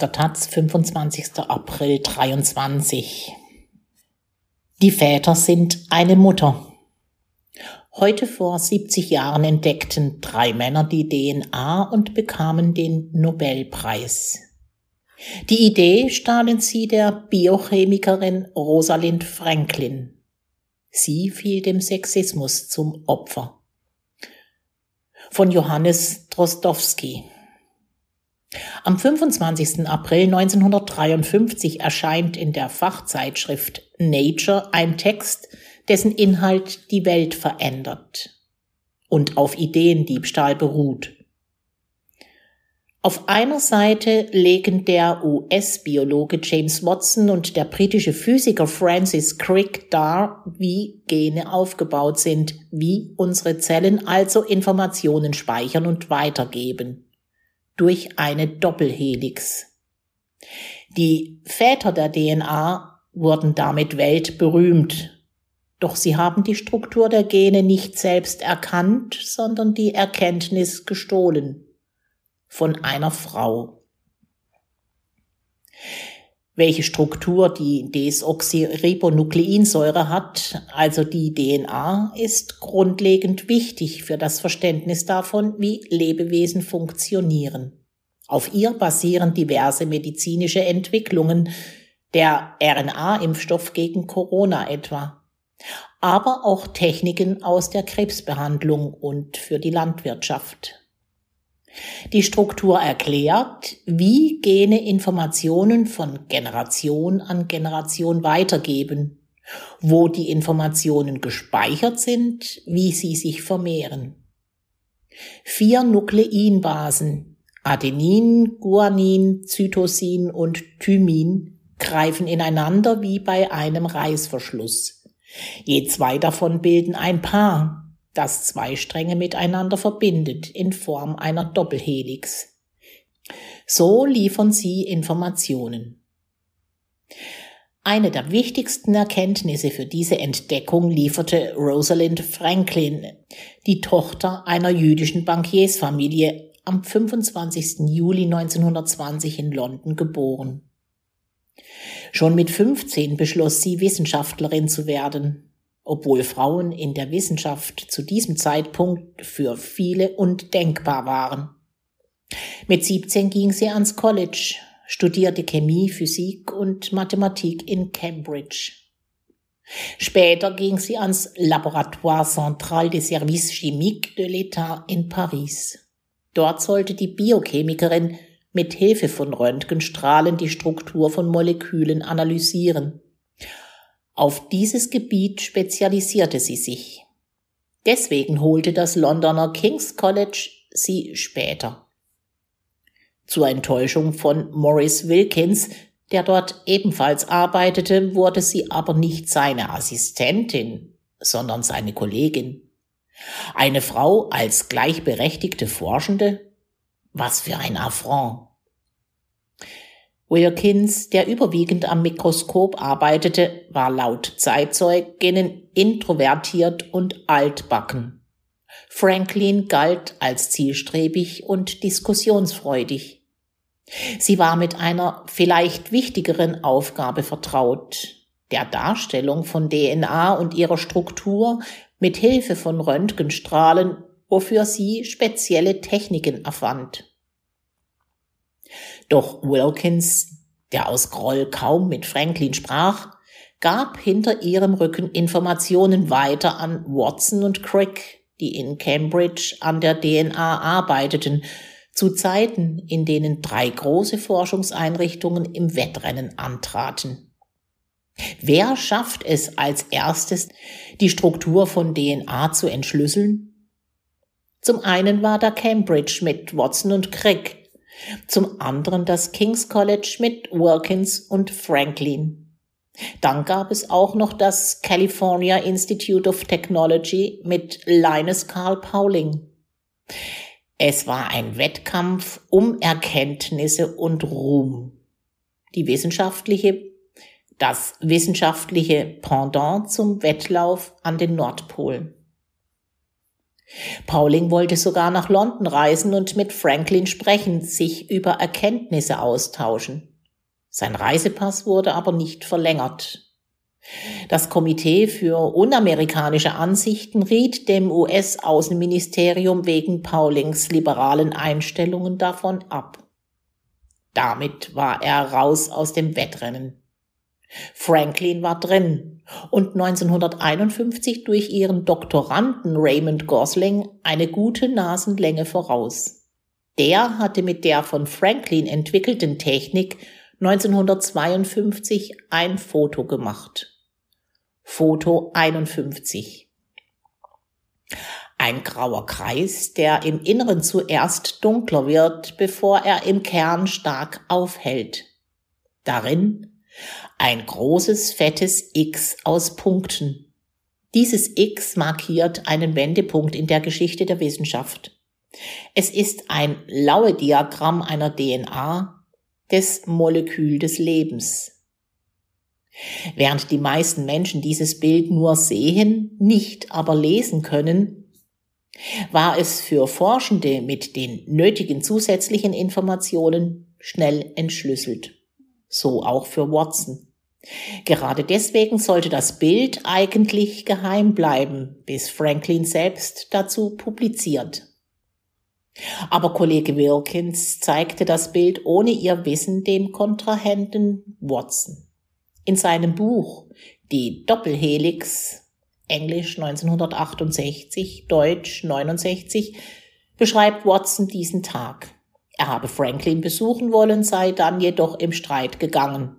der Taz, 25. April 23. Die Väter sind eine Mutter. Heute vor 70 Jahren entdeckten drei Männer die DNA und bekamen den Nobelpreis. Die Idee stahlen sie der Biochemikerin Rosalind Franklin. Sie fiel dem Sexismus zum Opfer. Von Johannes Drostowski. Am 25. April 1953 erscheint in der Fachzeitschrift Nature ein Text, dessen Inhalt die Welt verändert und auf Ideendiebstahl beruht. Auf einer Seite legen der US-Biologe James Watson und der britische Physiker Francis Crick dar, wie Gene aufgebaut sind, wie unsere Zellen also Informationen speichern und weitergeben durch eine Doppelhelix. Die Väter der DNA wurden damit weltberühmt, doch sie haben die Struktur der Gene nicht selbst erkannt, sondern die Erkenntnis gestohlen von einer Frau. Welche Struktur die Desoxyribonukleinsäure hat, also die DNA, ist grundlegend wichtig für das Verständnis davon, wie Lebewesen funktionieren. Auf ihr basieren diverse medizinische Entwicklungen, der RNA-Impfstoff gegen Corona etwa, aber auch Techniken aus der Krebsbehandlung und für die Landwirtschaft. Die Struktur erklärt, wie Gene Informationen von Generation an Generation weitergeben, wo die Informationen gespeichert sind, wie sie sich vermehren. Vier Nukleinbasen, Adenin, Guanin, Zytosin und Thymin, greifen ineinander wie bei einem Reißverschluss. Je zwei davon bilden ein Paar, das zwei Stränge miteinander verbindet in Form einer Doppelhelix. So liefern sie Informationen. Eine der wichtigsten Erkenntnisse für diese Entdeckung lieferte Rosalind Franklin, die Tochter einer jüdischen Bankiersfamilie, am 25. Juli 1920 in London geboren. Schon mit 15 beschloss sie, Wissenschaftlerin zu werden obwohl Frauen in der Wissenschaft zu diesem Zeitpunkt für viele undenkbar waren. Mit 17 ging sie ans College, studierte Chemie, Physik und Mathematik in Cambridge. Später ging sie ans Laboratoire Central des Services Chimiques de l'État in Paris. Dort sollte die Biochemikerin mit Hilfe von Röntgenstrahlen die Struktur von Molekülen analysieren. Auf dieses Gebiet spezialisierte sie sich. Deswegen holte das Londoner King's College sie später. Zur Enttäuschung von Maurice Wilkins, der dort ebenfalls arbeitete, wurde sie aber nicht seine Assistentin, sondern seine Kollegin. Eine Frau als gleichberechtigte Forschende? Was für ein Affront. Wilkins, der überwiegend am Mikroskop arbeitete, war laut Zeitzeuginnen introvertiert und altbacken. Franklin galt als zielstrebig und diskussionsfreudig. Sie war mit einer vielleicht wichtigeren Aufgabe vertraut, der Darstellung von DNA und ihrer Struktur mit Hilfe von Röntgenstrahlen, wofür sie spezielle Techniken erfand. Doch Wilkins, der aus Groll kaum mit Franklin sprach, gab hinter ihrem Rücken Informationen weiter an Watson und Crick, die in Cambridge an der DNA arbeiteten, zu Zeiten, in denen drei große Forschungseinrichtungen im Wettrennen antraten. Wer schafft es als erstes, die Struktur von DNA zu entschlüsseln? Zum einen war da Cambridge mit Watson und Crick, zum anderen das King's College mit Wilkins und Franklin. Dann gab es auch noch das California Institute of Technology mit Linus Carl Pauling. Es war ein Wettkampf um Erkenntnisse und Ruhm. Die wissenschaftliche, das wissenschaftliche Pendant zum Wettlauf an den Nordpol. Pauling wollte sogar nach London reisen und mit Franklin sprechen, sich über Erkenntnisse austauschen. Sein Reisepass wurde aber nicht verlängert. Das Komitee für unamerikanische Ansichten riet dem US-Außenministerium wegen Paulings liberalen Einstellungen davon ab. Damit war er raus aus dem Wettrennen. Franklin war drin und 1951 durch ihren Doktoranden Raymond Gosling eine gute Nasenlänge voraus. Der hatte mit der von Franklin entwickelten Technik 1952 ein Foto gemacht. Foto 51. Ein grauer Kreis, der im Inneren zuerst dunkler wird, bevor er im Kern stark aufhält. Darin ein großes, fettes X aus Punkten. Dieses X markiert einen Wendepunkt in der Geschichte der Wissenschaft. Es ist ein Laue-Diagramm einer DNA, des Molekül des Lebens. Während die meisten Menschen dieses Bild nur sehen, nicht aber lesen können, war es für Forschende mit den nötigen zusätzlichen Informationen schnell entschlüsselt. So auch für Watson. Gerade deswegen sollte das Bild eigentlich geheim bleiben, bis Franklin selbst dazu publiziert. Aber Kollege Wilkins zeigte das Bild ohne ihr Wissen dem Kontrahenten Watson. In seinem Buch Die Doppelhelix, Englisch 1968, Deutsch 69, beschreibt Watson diesen Tag. Er habe Franklin besuchen wollen, sei dann jedoch im Streit gegangen.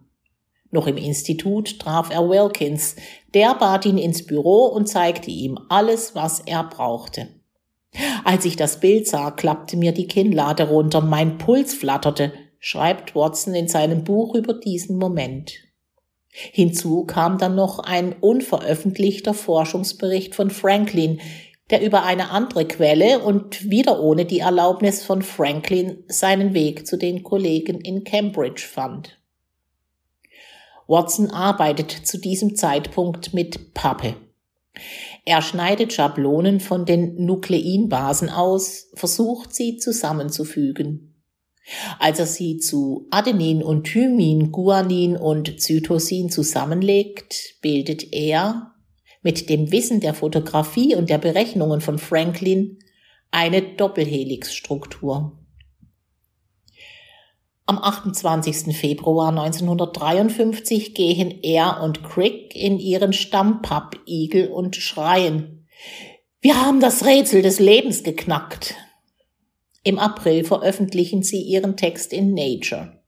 Noch im Institut traf er Wilkins. Der bat ihn ins Büro und zeigte ihm alles, was er brauchte. Als ich das Bild sah, klappte mir die Kinnlade runter, mein Puls flatterte, schreibt Watson in seinem Buch über diesen Moment. Hinzu kam dann noch ein unveröffentlichter Forschungsbericht von Franklin, der über eine andere Quelle und wieder ohne die Erlaubnis von Franklin seinen Weg zu den Kollegen in Cambridge fand. Watson arbeitet zu diesem Zeitpunkt mit Pappe. Er schneidet Schablonen von den Nukleinbasen aus, versucht sie zusammenzufügen. Als er sie zu Adenin und Thymin, Guanin und Zytosin zusammenlegt, bildet er mit dem Wissen der Fotografie und der Berechnungen von Franklin eine Doppelhelixstruktur. Am 28. Februar 1953 gehen er und Crick in ihren Stammpub Igel und schreien. Wir haben das Rätsel des Lebens geknackt. Im April veröffentlichen sie ihren Text in Nature.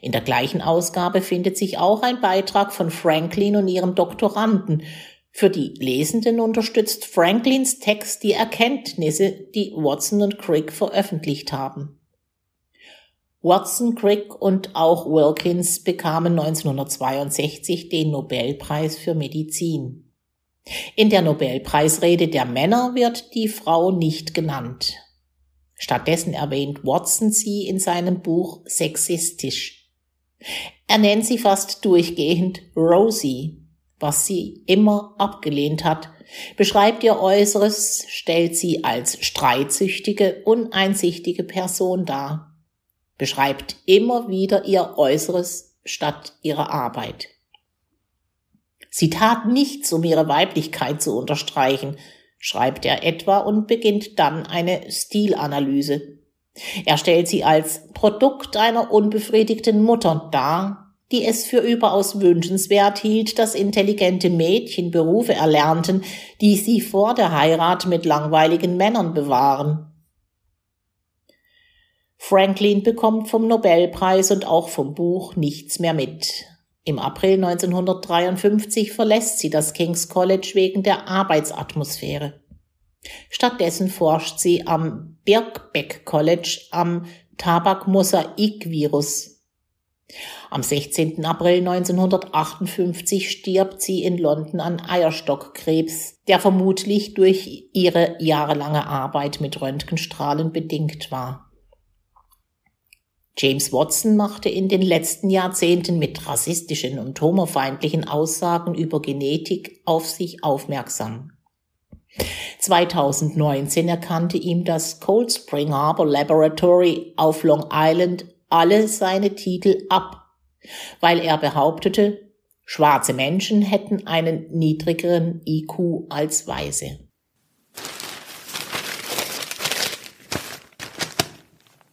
In der gleichen Ausgabe findet sich auch ein Beitrag von Franklin und ihrem Doktoranden. Für die Lesenden unterstützt Franklins Text die Erkenntnisse, die Watson und Crick veröffentlicht haben. Watson, Crick und auch Wilkins bekamen 1962 den Nobelpreis für Medizin. In der Nobelpreisrede der Männer wird die Frau nicht genannt. Stattdessen erwähnt Watson sie in seinem Buch sexistisch. Er nennt sie fast durchgehend Rosie, was sie immer abgelehnt hat, beschreibt ihr Äußeres, stellt sie als streitsüchtige, uneinsichtige Person dar beschreibt immer wieder ihr Äußeres statt ihrer Arbeit. Sie tat nichts, um ihre Weiblichkeit zu unterstreichen, schreibt er etwa und beginnt dann eine Stilanalyse. Er stellt sie als Produkt einer unbefriedigten Mutter dar, die es für überaus wünschenswert hielt, dass intelligente Mädchen Berufe erlernten, die sie vor der Heirat mit langweiligen Männern bewahren. Franklin bekommt vom Nobelpreis und auch vom Buch nichts mehr mit. Im April 1953 verlässt sie das King's College wegen der Arbeitsatmosphäre. Stattdessen forscht sie am Birkbeck College am Tabakmosaikvirus. Am 16. April 1958 stirbt sie in London an Eierstockkrebs, der vermutlich durch ihre jahrelange Arbeit mit Röntgenstrahlen bedingt war. James Watson machte in den letzten Jahrzehnten mit rassistischen und homofeindlichen Aussagen über Genetik auf sich aufmerksam. 2019 erkannte ihm das Cold Spring Harbor Laboratory auf Long Island alle seine Titel ab, weil er behauptete, schwarze Menschen hätten einen niedrigeren IQ als Weiße.